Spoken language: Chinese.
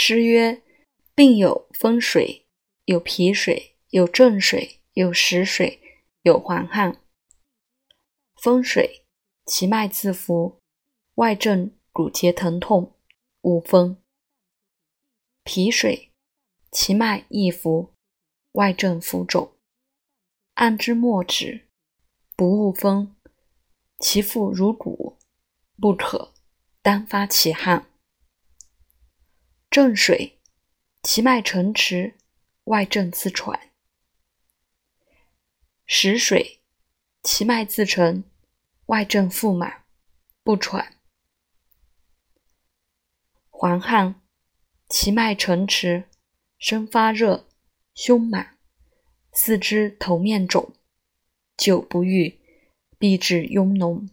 诗曰：“病有风水，有脾水，有正水，有实水，有黄汗。风水，其脉自浮，外症骨节疼痛，无风；脾水，其脉易浮，外症浮肿，按之末止，不恶风，其腹如鼓，不可单发其汗。正水，其脉沉迟，外症自喘；实水，其脉自沉，外症腹满，不喘。黄汗，其脉沉迟，身发热，胸满，四肢头面肿，久不愈，必致痈脓。